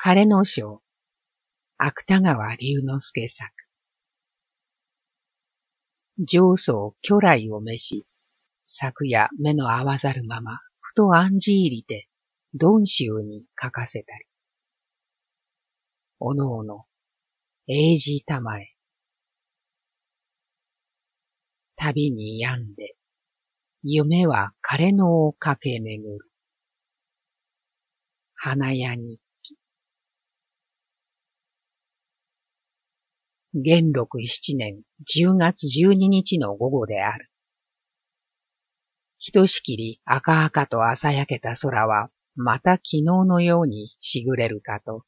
枯野章、芥川龍之介作。上層巨来を召し、昨夜目の合わざるまま、ふと暗示入りて、鈍州に書かせたり。おのおの、英字たまえ。旅に病んで、夢は枯野を駆け巡る。花屋日元禄七年十月十二日の午後である。ひとしきり赤々と朝焼けた空は、また昨日のようにしぐれるかと、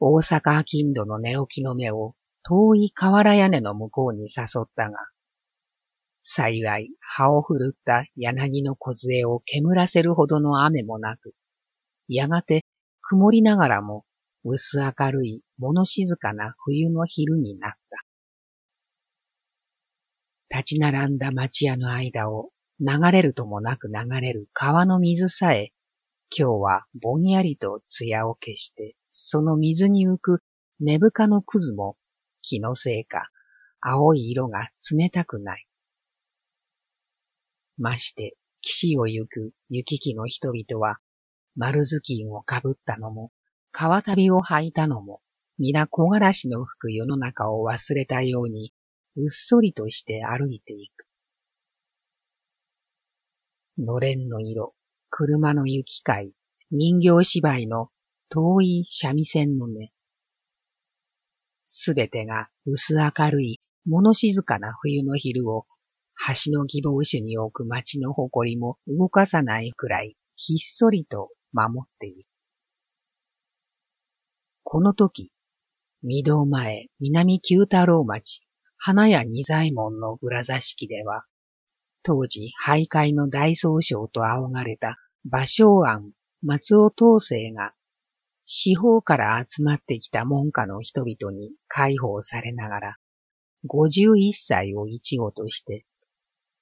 大阪金土の寝起きの目を遠い瓦屋根の向こうに誘ったが、幸い葉を振るった柳の梢を煙らせるほどの雨もなく、やがて曇りながらも薄明るい物静かな冬の昼になった。立ち並んだ町屋の間を流れるともなく流れる川の水さえ、今日はぼんやりと艶を消して、その水に浮く根深のくずも気のせいか青い色が冷たくない。まして、岸を行く行き来の人々は、丸頭巾をかぶったのも、川旅を履いたのも、皆木枯らしの吹く世の中を忘れたように、うっそりとして歩いていく。のれんの色、車の行き交い、人形芝居の遠い三味線の音。すべてが薄明るい、物静かな冬の昼を橋の希望種に置く町の誇りも動かさないくらいひっそりと守っている。この時、御堂前南九太郎町花屋二左衛門の裏座敷では、当時徘徊の大総称と仰がれた芭蕉庵松尾東生が四方から集まってきた門下の人々に解放されながら、五十一歳を一語として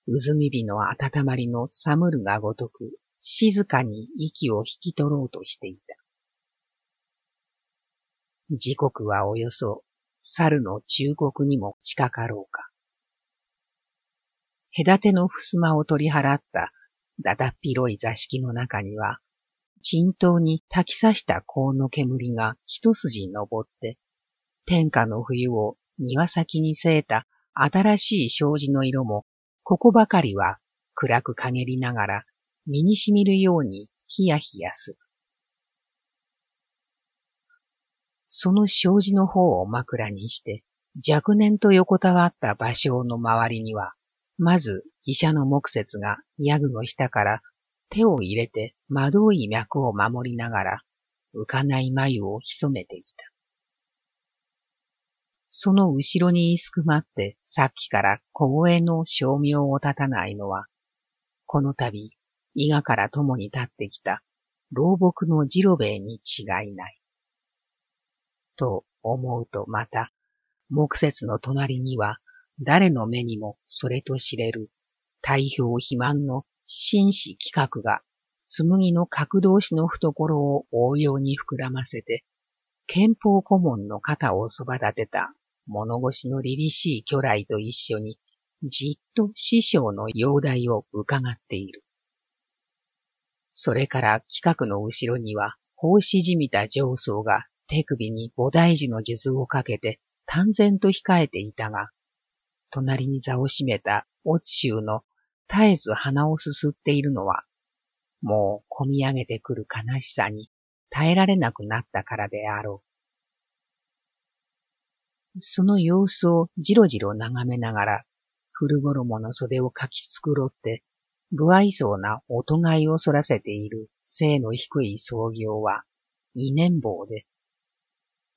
渦み火の温まりの寒るがごとく、静かに息を引き取ろうとしていた。時刻はおよそ、猿の忠告にも近かろうか。隔ての襖を取り払っただだっ広い座敷の中には、沈騰に炊き刺した香の煙が一筋に登って、天下の冬を庭先に据えた新しい障子の色もここばかりは暗く陰りながら身にしみるようにヒヤヒヤする。その障子の方を枕にして、若年と横たわった芭蕉の周りには、まず医者の木節がヤグの下から手を入れて窓い脈を守りながら、浮かない眉を潜めていた。その後ろにすくまってさっきから小声の照明を立たないのは、この度、伊賀から共に立ってきた老木の次郎兵衛に違いない。と思うとまた、木節の隣には、誰の目にもそれと知れる、大氷肥満の紳士企画が、紬の角同士の懐を応用に膨らませて、憲法顧問の肩をそば立てた物腰の凛々しい巨来と一緒に、じっと師匠の容体を伺っている。それから企画の後ろには、奉仕じみた上層が手首に菩提樹の術をかけて淡然と控えていたが、隣に座を占めたオツ州の絶えず鼻をすすっているのは、もう込み上げてくる悲しさに耐えられなくなったからであろう。その様子をじろじろ眺めながら、古衣の袖をかき繕って、不愛想な音買いを反らせている背の低い創業は、異年棒で、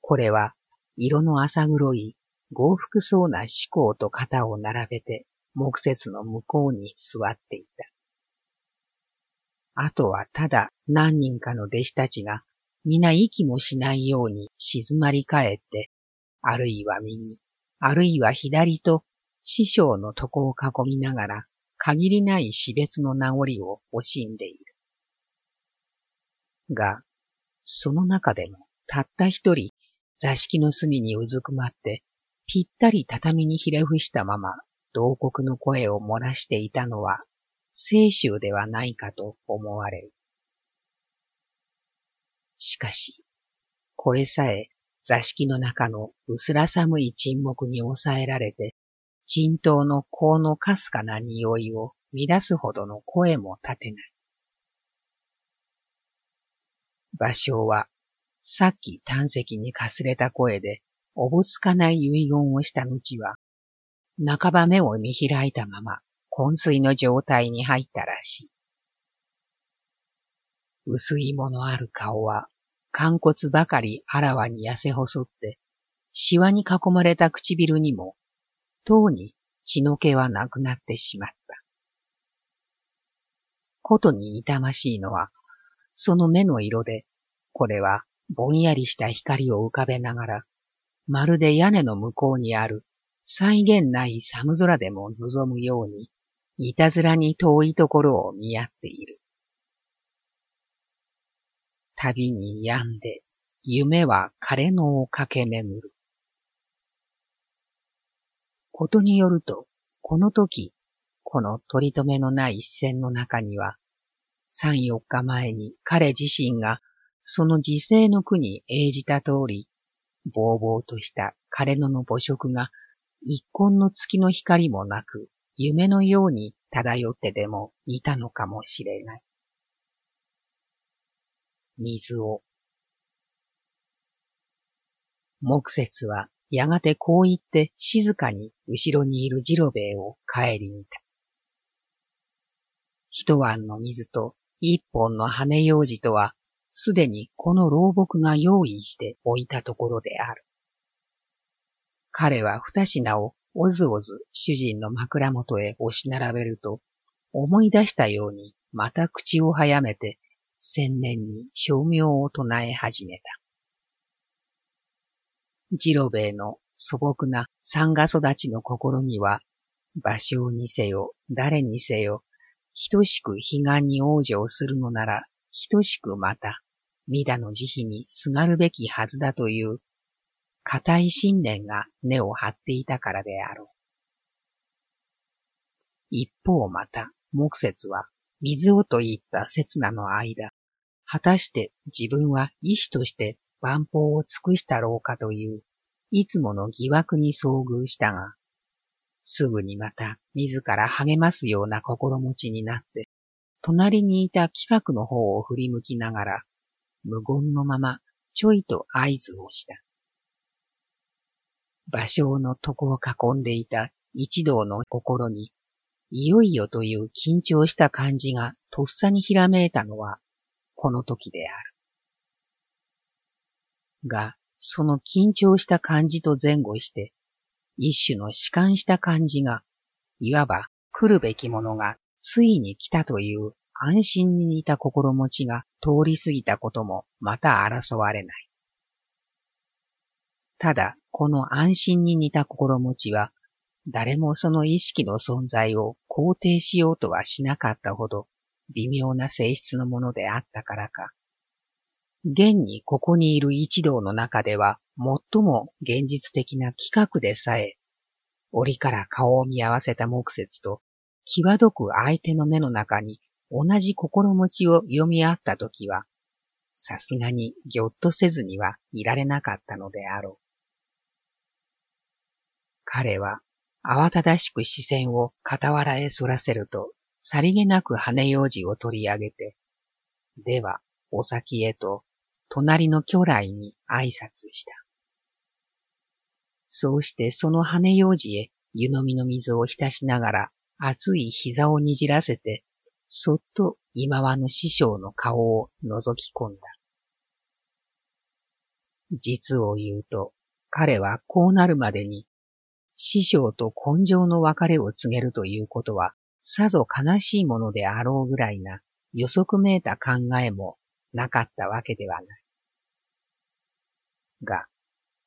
これは色の浅黒い豪福そうな思考と肩を並べて木節の向こうに座っていた。あとはただ何人かの弟子たちが皆息もしないように静まり返ってあるいは右、あるいは左と師匠の床を囲みながら限りない死別の名残を惜しんでいる。が、その中でもたった一人座敷の隅にうずくまって、ぴったり畳にひれ伏したまま、同国の声を漏らしていたのは、清舟ではないかと思われる。しかし、これさえ座敷の中の薄ら寒い沈黙に抑えられて、沈頭の香のかすかな匂いを乱すほどの声も立てない。芭蕉は、さっき胆石にかすれた声で、おぼつかない遺言をした後は、半ば目を見開いたまま、昏睡の状態に入ったらしい。薄いものある顔は、肝骨ばかりあらわに痩せ細って、シワに囲まれた唇にも、とうに血の気はなくなってしまった。ことに痛ましいのは、その目の色で、これはぼんやりした光を浮かべながら、まるで屋根の向こうにある際限ない寒空でも望むように、いたずらに遠いところを見合っている。旅に病んで、夢は枯野を駆け巡る。ことによると、この時、この取り留めのない視線の中には、三四日前に彼自身がその自生の句に応じた通り、ぼうぼうとした枯野の母色が一根の月の光もなく、夢のように漂ってでもいたのかもしれない。水を。木節はやがてこう言って静かに後ろにいる次郎兵衛を帰り見た。一碗の水と一本の羽用事とは、すでにこの老木が用意しておいたところである。彼は二品をおずおず主人の枕元へ押し並べると、思い出したようにまた口を早めて、千年に照明を唱え始めた。次郎兵衛の素朴な三河育ちの心には、芭蕉にせよ、誰にせよ、等しく悲願に往生するのなら、等しくまた、御田の慈悲にすがるべきはずだという固い信念が根を張っていたからであろう。一方また、木節は、水をといった刹那の間、果たして自分は医師として万法を尽くしたろうかという、いつもの疑惑に遭遇したが、すぐにまた自ら励ますような心持ちになって、隣にいた企画の方を振り向きながら、無言のままちょいと合図をした。芭蕉の床を囲んでいた一同の心に、いよいよという緊張した感じがとっさにひらめいたのは、この時である。が、その緊張した感じと前後して、一種の弛緩した感じが、いわば来るべきものがついに来たという安心に似た心持ちが通り過ぎたこともまた争われない。ただ、この安心に似た心持ちは、誰もその意識の存在を肯定しようとはしなかったほど微妙な性質のものであったからか。現にここにいる一同の中では最も現実的な企画でさえ、折から顔を見合わせた木節と、際どく相手の目の中に同じ心持ちを読み合ったときは、さすがにぎょっとせずにはいられなかったのであろう。彼は慌ただしく視線を傍らへ反らせると、さりげなく羽用事を取り上げて、では、お先へと、隣の巨来に挨拶した。そうしてその羽用事へ湯飲みの水を浸しながら熱い膝をにじらせて、そっと今和の師匠の顔を覗き込んだ。実を言うと、彼はこうなるまでに師匠と根性の別れを告げるということは、さぞ悲しいものであろうぐらいな予測めいた考えもなかったわけではない。が、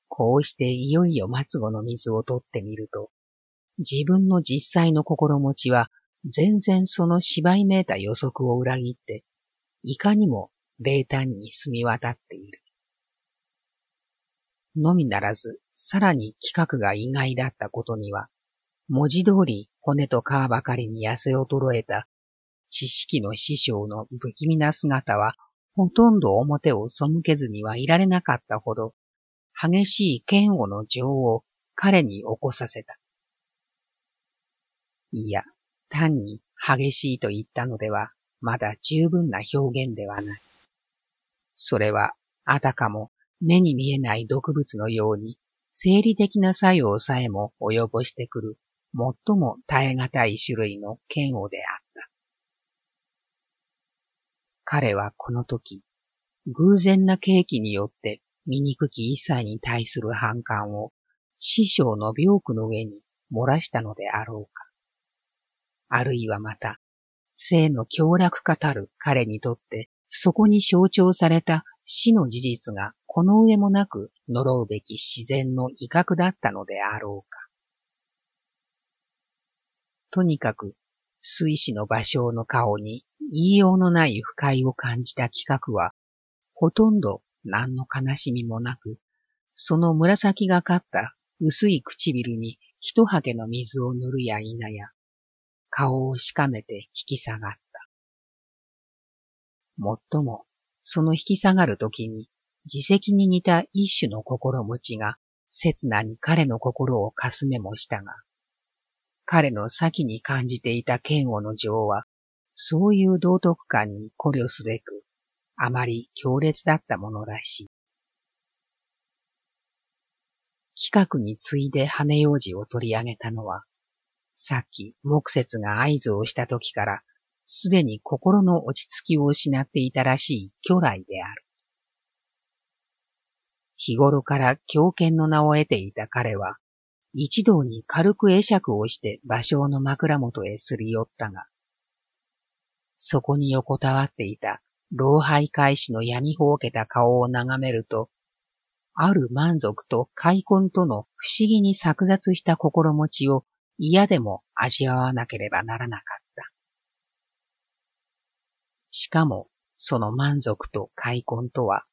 こうしていよいよ末後の水を取ってみると、自分の実際の心持ちは全然その芝居めいた予測を裏切って、いかにも冷淡に澄み渡っている。のみならず、さらに企画が意外だったことには、文字通り骨と皮ばかりに痩せ衰えた知識の師匠の不気味な姿は、ほとんど表を背けずにはいられなかったほど、激しい嫌悪の情を彼に起こさせた。いや、単に激しいと言ったのでは、まだ十分な表現ではない。それは、あたかも目に見えない毒物のように、生理的な作用さえも及ぼしてくる、最も耐え難い種類の嫌悪であった。彼はこの時、偶然な契機によって醜き一切に対する反感を師匠の病苦の上に漏らしたのであろうか。あるいはまた、生の強楽語る彼にとって、そこに象徴された死の事実がこの上もなく呪うべき自然の威嚇だったのであろうか。とにかく、水死の芭蕉の顔に言いようのない不快を感じた企画は、ほとんど何の悲しみもなく、その紫がかった薄い唇に一はけの水を塗るや否や、顔をしかめて引き下がった。もっとも、その引き下がるときに、自責に似た一種の心持ちが、刹那に彼の心をかすめもしたが、彼の先に感じていた嫌悪の情は、そういう道徳感に考慮すべく、あまり強烈だったものらしい。企画に次いで羽用事を取り上げたのは、さっき木節が合図をした時から、すでに心の落ち着きを失っていたらしい巨来である。日頃から狂犬の名を得ていた彼は、一同に軽く会釈をして芭蕉の枕元へすり寄ったが、そこに横たわっていた老廃開始の闇ほうけた顔を眺めると、ある満足と開墾との不思議に錯雑した心持ちを嫌でも味わわなければならなかった。しかも、その満足と開墾とは、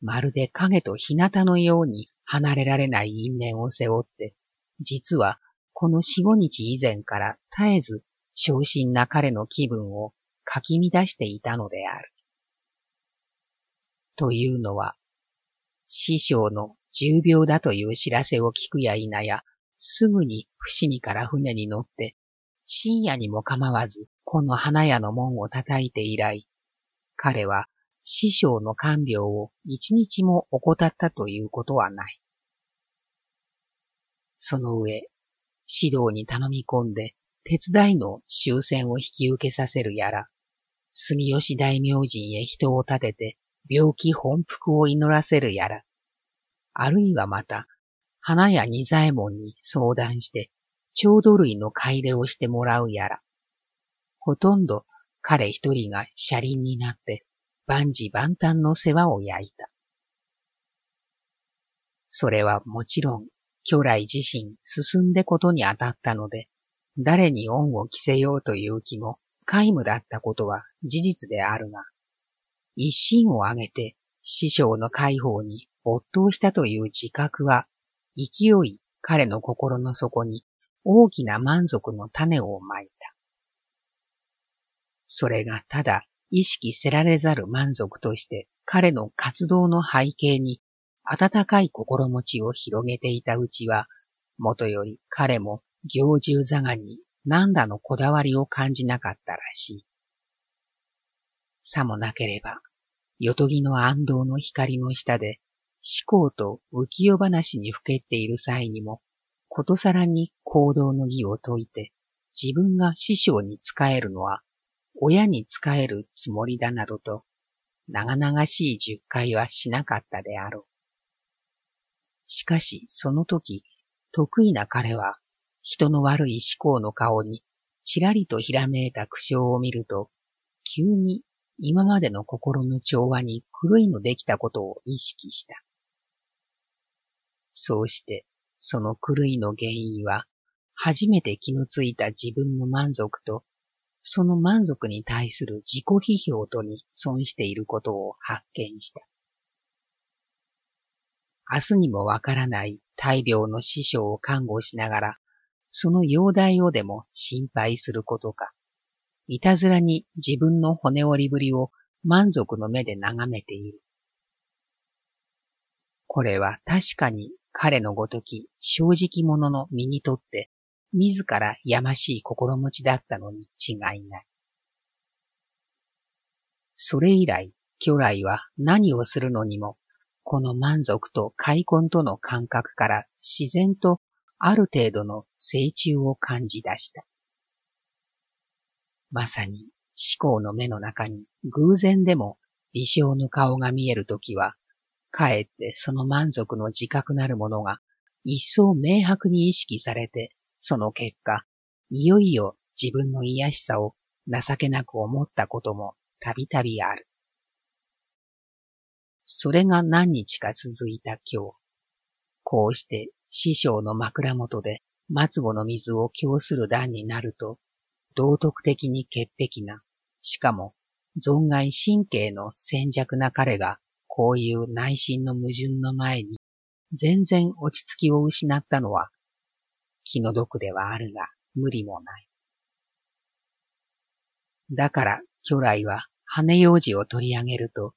まるで影と日向のように離れられない因縁を背負って、実はこの四五日以前から絶えず昇進な彼の気分をかき乱していたのである。というのは、師匠の重病だという知らせを聞くや否や、すぐに伏見から船に乗って、深夜にも構わず、この花屋の門を叩いて以来、彼は師匠の看病を一日も怠ったということはない。その上、指導に頼み込んで、手伝いの終戦を引き受けさせるやら、住吉大明神へ人を立てて病気本復を祈らせるやら、あるいはまた花や二左衛門に相談して、郷土類の買い入れをしてもらうやら。ほとんど彼一人が車輪になって万事万端の世話を焼いた。それはもちろん、巨来自身進んでことに当たったので、誰に恩を着せようという気も皆無だったことは事実であるが、一心を挙げて師匠の解放に没頭したという自覚は勢い彼の心の底に大きな満足の種をまいた。それがただ意識せられざる満足として彼の活動の背景に温かい心持ちを広げていたうちは、もとより彼も行中座がに何らのこだわりを感じなかったらしい。さもなければ、よとぎの安藤の光の下で思考と浮世話にふけっている際にも、ことさらに行動の義を説いて、自分が師匠に仕えるのは、親に仕えるつもりだなどと、長々しい十回はしなかったであろう。しかし、その時、得意な彼は、人の悪い思考の顔に、ちらりとひらめいた苦笑を見ると、急に今までの心の調和に狂いのできたことを意識した。そうして、その狂いの原因は、初めて気のついた自分の満足と、その満足に対する自己批評とに損していることを発見した。明日にもわからない大病の師匠を看護しながら、その容体をでも心配することか。いたずらに自分の骨折りぶりを満足の目で眺めている。これは確かに彼のごとき正直者の身にとって自らやましい心持ちだったのに違いない。それ以来、巨来は何をするのにも、この満足と開墾との感覚から自然とある程度の成虫を感じ出した。まさに思考の目の中に偶然でも微小の顔が見えるときは、かえってその満足の自覚なるものが一層明白に意識されて、その結果、いよいよ自分の癒しさを情けなく思ったこともたびたびある。それが何日か続いた今日、こうして師匠の枕元で末後の水を供する段になると、道徳的に潔癖な、しかも存外神経の戦弱な彼が、こういう内心の矛盾の前に、全然落ち着きを失ったのは、気の毒ではあるが、無理もない。だから、巨来は羽用事を取り上げると、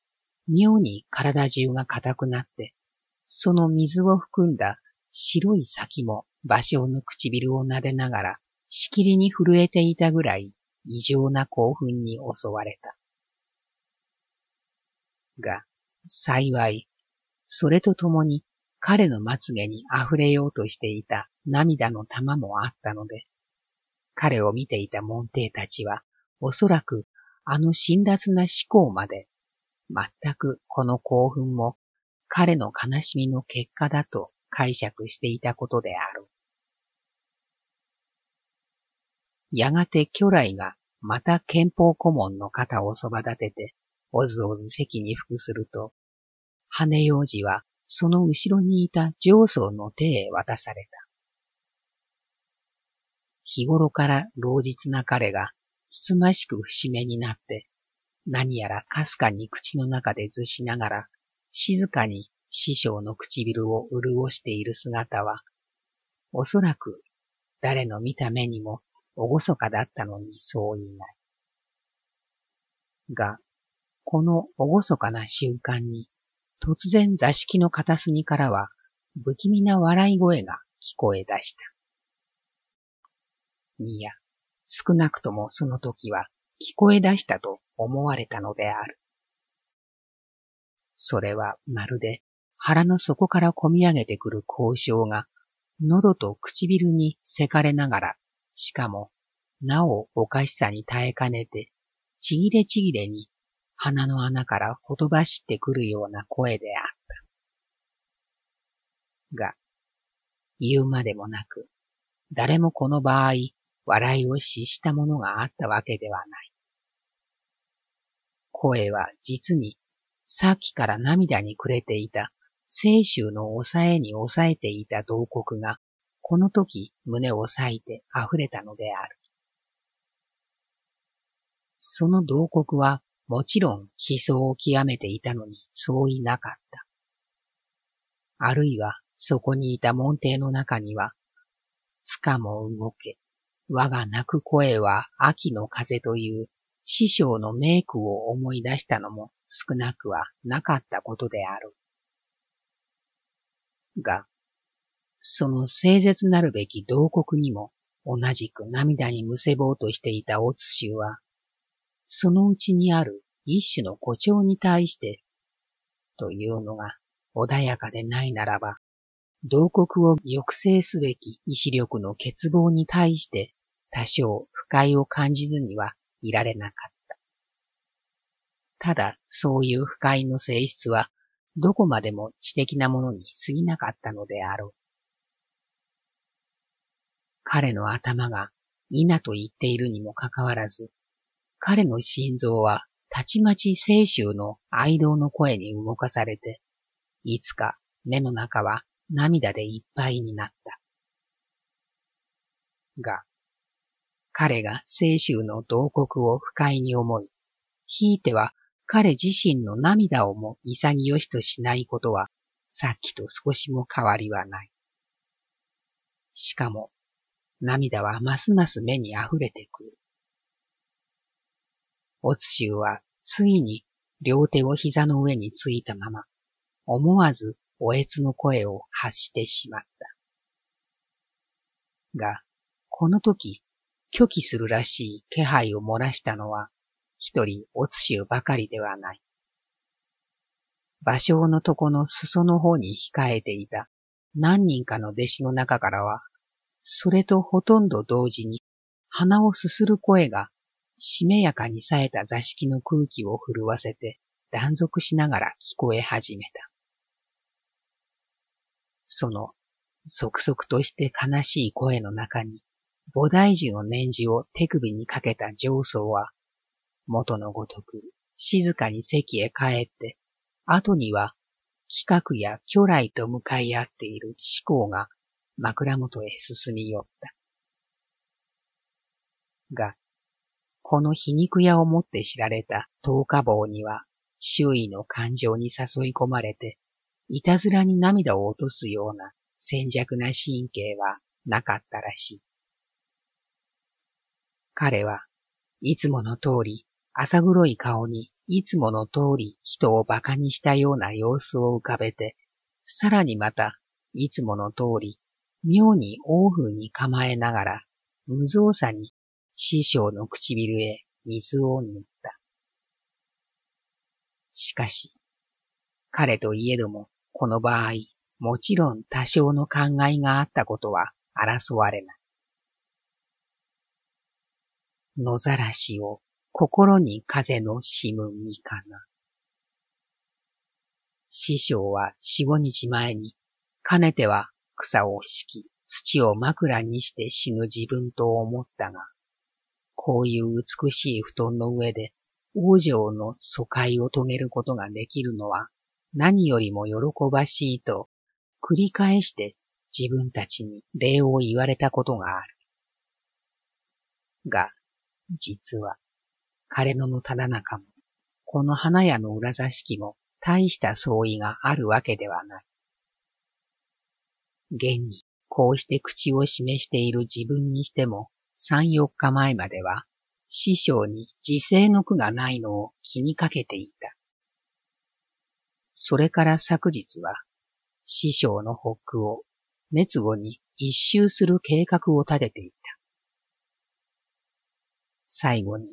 妙に体中が硬くなって、その水を含んだ白い先も芭蕉の唇を撫でながら、しきりに震えていたぐらい異常な興奮に襲われた。が、幸い、それとともに彼のまつげに溢れようとしていた涙の玉もあったので、彼を見ていた門弟たちは、おそらくあの辛辣な思考まで、全くこの興奮も彼の悲しみの結果だと解釈していたことである。やがて巨来がまた憲法顧問の肩をそば立てて、おずおず席に服すると、羽用事はその後ろにいた上層の手へ渡された。日頃から老実な彼がつつましく節目になって、何やらかすかに口の中でずしながら、静かに師匠の唇を潤している姿は、おそらく誰の見た目にも厳かだったのにそう言いない。が、この厳かな瞬間に、突然座敷の片隅からは不気味な笑い声が聞こえ出した。いや、少なくともその時は聞こえ出したと思われたのである。それはまるで腹の底から込み上げてくる交渉が、喉と唇にせかれながら、しかも、なおおかしさに耐えかねて、ちぎれちぎれに鼻の穴からほとばしってくるような声であった。が、言うまでもなく、誰もこの場合、笑いを失したものがあったわけではない。声は実に、さっきから涙にくれていた清州の抑えに抑えていた洞国が、この時胸を裂いて溢れたのである。その洞国はもちろん悲壮を極めていたのにそういなかった。あるいはそこにいた門弟の中には、つかも動け、我が泣く声は秋の風という師匠の名句を思い出したのも少なくはなかったことである。が、その清絶なるべき洞国にも同じく涙にむせぼうとしていたオツシュは、そのうちにある一種の誇張に対して、というのが穏やかでないならば、洞国を抑制すべき意志力の欠乏に対して多少不快を感じずにはいられなかった。ただ、そういう不快の性質はどこまでも知的なものに過ぎなかったのであろう。彼の頭が稲と言っているにもかかわらず、彼の心臓はたちまち清州の愛道の声に動かされて、いつか目の中は涙でいっぱいになった。が、彼が清州の洞国を不快に思い、ひいては彼自身の涙をも潔しとしないことは、さっきと少しも変わりはない。しかも、涙はますます目に溢れてくる。おつしゅうはついに両手を膝の上についたまま、思わずおえつの声を発してしまった。が、この時、拒否するらしい気配を漏らしたのは、一人おつしゅうばかりではない。芭蕉の床の裾の方に控えていた何人かの弟子の中からは、それとほとんど同時に鼻をすする声がしめやかに冴えた座敷の空気を震わせて断続しながら聞こえ始めた。その、即々として悲しい声の中に、菩提樹の念珠を手首にかけた上層は、元のごとく静かに席へ帰って後には、企画や巨来と向かい合っている思考が枕元へ進み寄った。が、この皮肉屋をもって知られた十日坊には、周囲の感情に誘い込まれて、いたずらに涙を落とすような戦弱な神経はなかったらしい。彼はいつもの通り浅黒い顔にいつもの通り人を馬鹿にしたような様子を浮かべて、さらにまた、いつもの通り、妙に王風に構えながら、無造作に師匠の唇へ水を塗った。しかし、彼といえども、この場合、もちろん多少の考えがあったことは争われない。野ざらしを心に風のしむみかな。師匠は四五日前に、かねては草を敷き、土を枕にして死ぬ自分と思ったが、こういう美しい布団の上で王女の疎開を遂げることができるのは何よりも喜ばしいと繰り返して自分たちに礼を言われたことがある。が、実は彼ののただ中も、この花屋の裏座敷も大した相違があるわけではない。現にこうして口を示している自分にしても三四日前までは師匠に自制の句がないのを気にかけていた。それから昨日は師匠の北区を滅後に一周する計画を立てていた。最後に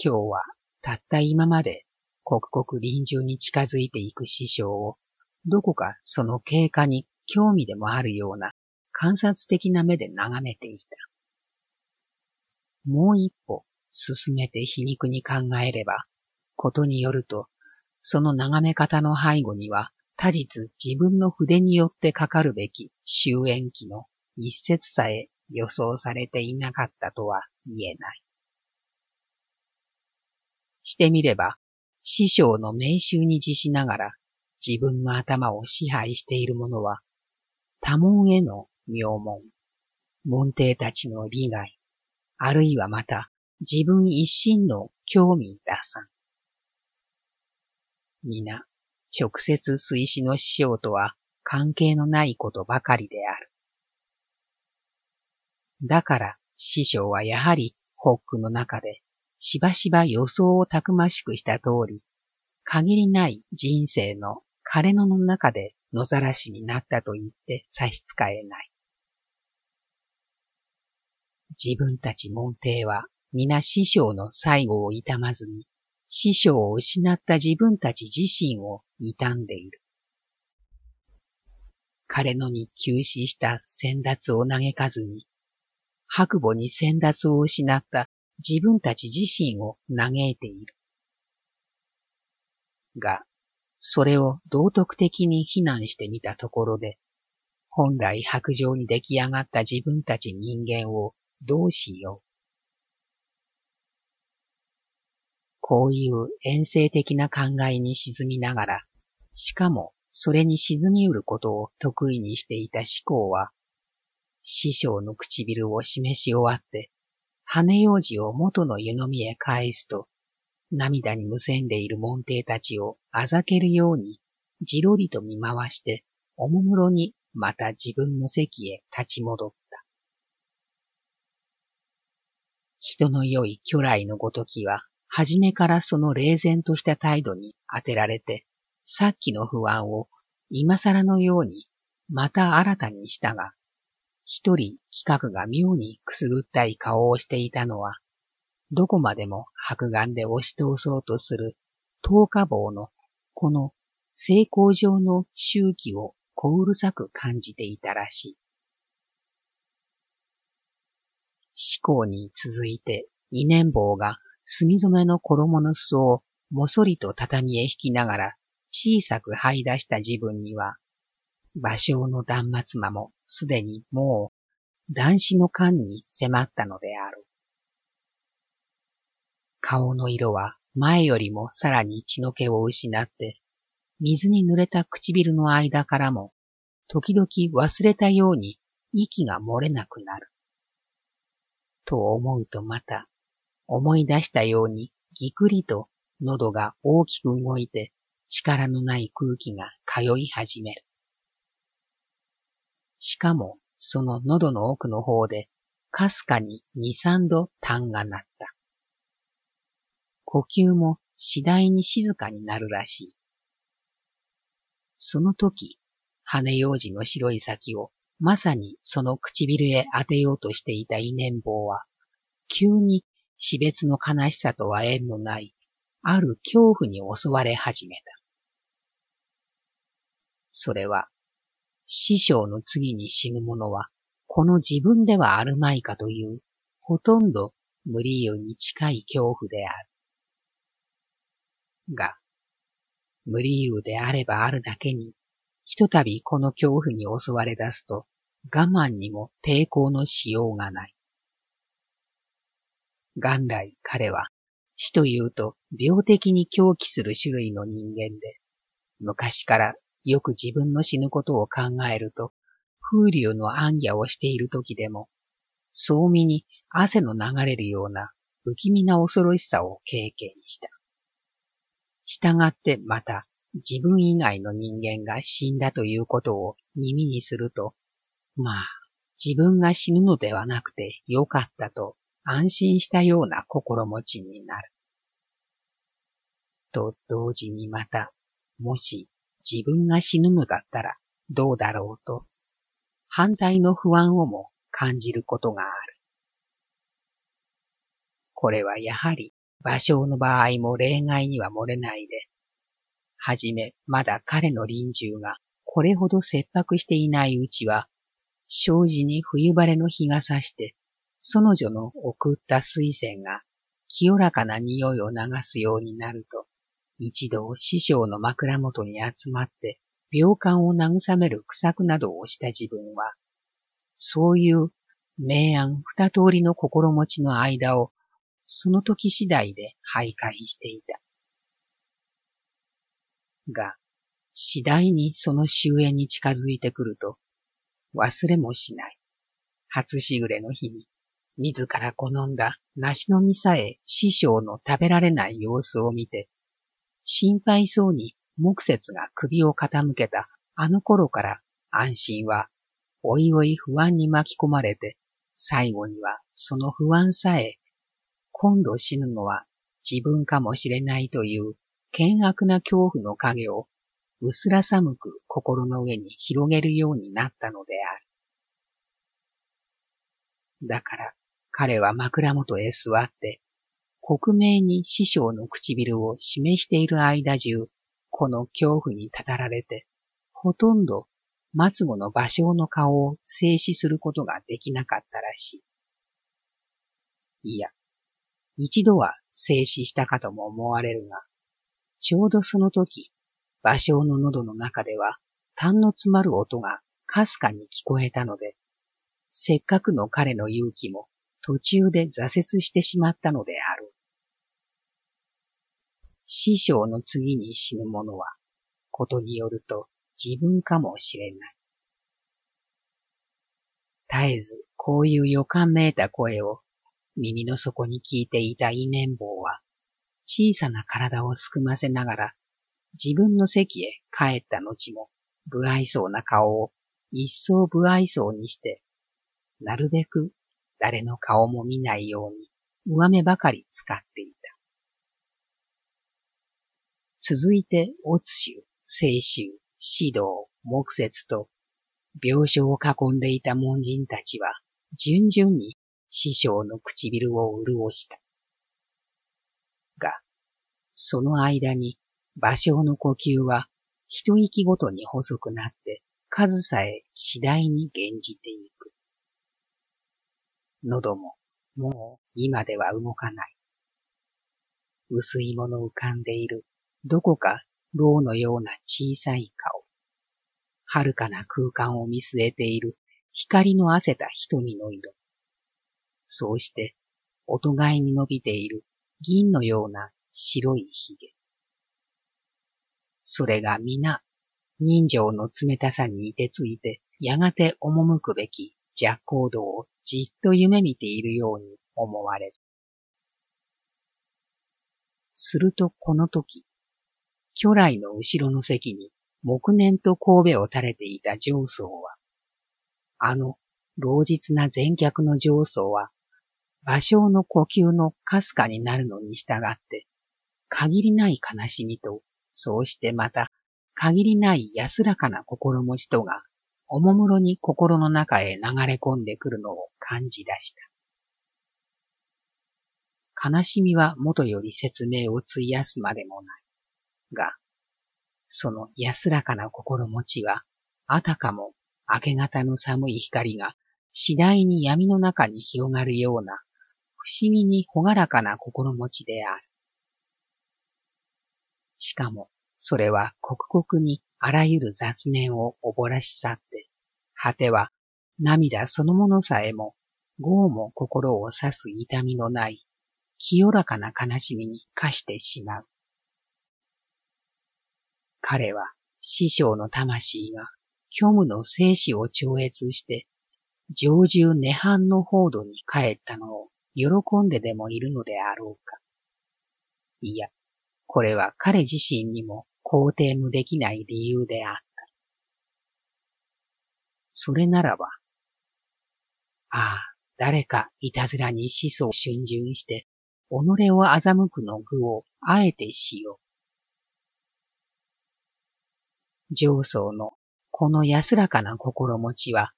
今日はたった今まで刻々臨終に近づいていく師匠を、どこかその経過に興味でもあるような観察的な目で眺めていた。もう一歩進めて皮肉に考えれば、ことによると、その眺め方の背後には、他日自分の筆によってかかるべき終焉期の一節さえ予想されていなかったとは言えない。してみれば、師匠の名集に自しながら自分の頭を支配している者は、多門への名門、門弟たちの利害、あるいはまた自分一心の興味打算。皆、直接推しの師匠とは関係のないことばかりである。だから師匠はやはりホックの中でしばしば予想をたくましくした通り、限りない人生の枯れ野の中で野ざらしになったと言って差し支えない。自分たち門弟は皆師匠の最後を痛まずに、師匠を失った自分たち自身を傷んでいる。枯れ野に急死した先達を嘆かずに、白母に先達を失った自分たち自身を嘆いている。が、それを道徳的に非難してみたところで、本来白状に出来上がった自分たち人間をどうしよう。こういう遠征的な考えに沈みながら、しかもそれに沈みうることを得意にしていた思考は、師匠の唇を示し終わって、羽用事を元の湯飲みへ返すと、涙にむせんでいる門弟たちをあざけるようにじろりと見回して、おもむろにまた自分の席へ立ち戻った。人の良い巨来のごときは、はじめからその冷然とした態度に当てられて、さっきの不安を今更のようにまた新たにしたが、一人企画が妙にくすぐったい顔をしていたのは、どこまでも白眼で押し通そうとする十日棒のこの成功上の周期を小うるさく感じていたらしい。思考に続いて、伊年坊が墨染めの衣の裾をもそりと畳へ引きながら小さく這い出した自分には、芭蕉の断末魔もすでにもう男子の間に迫ったのである。顔の色は前よりもさらに血の気を失って、水に濡れた唇の間からも、時々忘れたように息が漏れなくなる。と思うとまた、思い出したようにぎくりと喉が大きく動いて力のない空気が通い始める。しかも、その喉の奥の方で、かすかに二三度痰が鳴った。呼吸も次第に静かになるらしい。その時、羽用事の白い先をまさにその唇へ当てようとしていた伊年坊は、急に死別の悲しさとは縁のない、ある恐怖に襲われ始めた。それは、師匠の次に死ぬ者は、この自分ではあるまいかという、ほとんど無理由に近い恐怖である。が、無理由であればあるだけに、ひとたびこの恐怖に襲われ出すと、我慢にも抵抗のしようがない。元来彼は死というと病的に狂気する種類の人間で、昔からよく自分の死ぬことを考えると、風流の暗夜をしている時でも、そうみに汗の流れるような不気味な恐ろしさを経験した。従ってまた自分以外の人間が死んだということを耳にすると、まあ、自分が死ぬのではなくてよかったと安心したような心持ちになる。と同時にまた、もし自分が死ぬのだったらどうだろうと、反対の不安をも感じることがある。これはやはり芭蕉の場合も例外には漏れないで、はじめまだ彼の臨終がこれほど切迫していないうちは、障子に冬晴れの日が差して、その女の送った水仙が清らかな匂いを流すようになると、一度師匠の枕元に集まって病感を慰める苦作などをした自分は、そういう明暗二通りの心持ちの間をその時次第で徘徊していた。が、次第にその終焉に近づいてくると、忘れもしない。初しぐれの日に、自ら好んだ梨の実さえ師匠の食べられない様子を見て、心配そうに木節が首を傾けたあの頃から安心は、おいおい不安に巻き込まれて、最後にはその不安さえ、今度死ぬのは自分かもしれないという険悪な恐怖の影を薄ら寒く心の上に広げるようになったのである。だから彼は枕元へ座って克明に師匠の唇を示している間中、この恐怖にたたられて、ほとんど末後の芭蕉の顔を静止することができなかったらしい。いや、一度は静止したかとも思われるが、ちょうどその時、芭蕉の喉の中では、痰の詰まる音がかすかに聞こえたので、せっかくの彼の勇気も途中で挫折してしまったのである。師匠の次に死ぬ者は、ことによると自分かもしれない。絶えずこういう予感めいた声を耳の底に聞いていた伊年坊は、小さな体をすくませながら、自分の席へ帰った後も、不愛想な顔を一層不愛想にして、なるべく誰の顔も見ないように上目ばかり使っていた。続いて、オツシュ、聖臭、指導、木節と、病床を囲んでいた門人たちは、順々に師匠の唇を潤した。が、その間に、芭蕉の呼吸は、一息ごとに細くなって、数さえ次第に減じていく。喉も、もう今では動かない。薄いもの浮かんでいる、どこか牢のような小さい顔。遥かな空間を見据えている光の汗た瞳の色。そうして、お互いに伸びている銀のような白い髭。それが皆、人情の冷たさにいてついて、やがて赴くべき弱行動をじっと夢見ているように思われる。するとこの時、巨来の後ろの席に木念と神戸を垂れていた上層は、あの老実な前客の上層は、芭蕉の呼吸のかすかになるのに従って、限りない悲しみと、そうしてまた、限りない安らかな心持ちとが、おもむろに心の中へ流れ込んでくるのを感じ出した。悲しみは元より説明を費やすまでもない。が、その安らかな心持ちは、あたかも明け方の寒い光が次第に闇の中に広がるような不思議にほがらかな心持ちである。しかも、それは刻々にあらゆる雑念をおぼらし去って、果ては涙そのものさえも、豪も心を刺す痛みのない、清らかな悲しみに化してしまう。彼は師匠の魂が虚無の生死を超越して、常住涅槃の報道に帰ったのを喜んででもいるのであろうか。いや、これは彼自身にも肯定のできない理由であった。それならば、ああ、誰かいたずらに思想を逡巡して、己を欺くの具をあえてしよう。上層のこの安らかな心持ちは、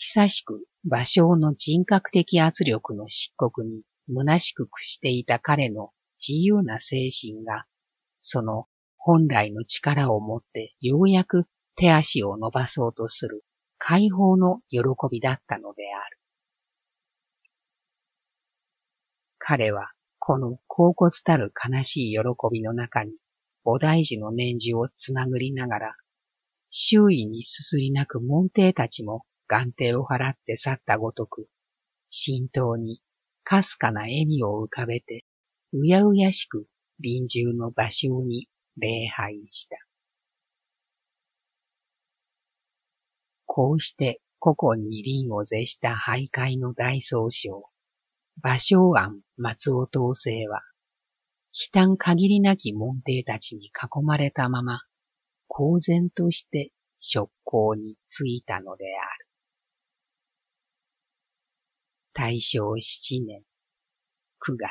久しく芭蕉の人格的圧力の漆黒に虚しく屈していた彼の自由な精神が、その本来の力を持ってようやく手足を伸ばそうとする解放の喜びだったのである。彼はこの高骨たる悲しい喜びの中に菩提寺の念珠をつまぐりながら周囲にすすり泣く門弟たちも眼底を払って去ったごとく、浸透にかすかな笑みを浮かべて、うやうやしく臨終の芭蕉に礼拝した。こうして古今に輪を絶した徘徊の大総称、芭蕉庵松尾統制は、悲嘆限りなき門弟たちに囲まれたまま、公然として職行に就いたのである。大正七年九月。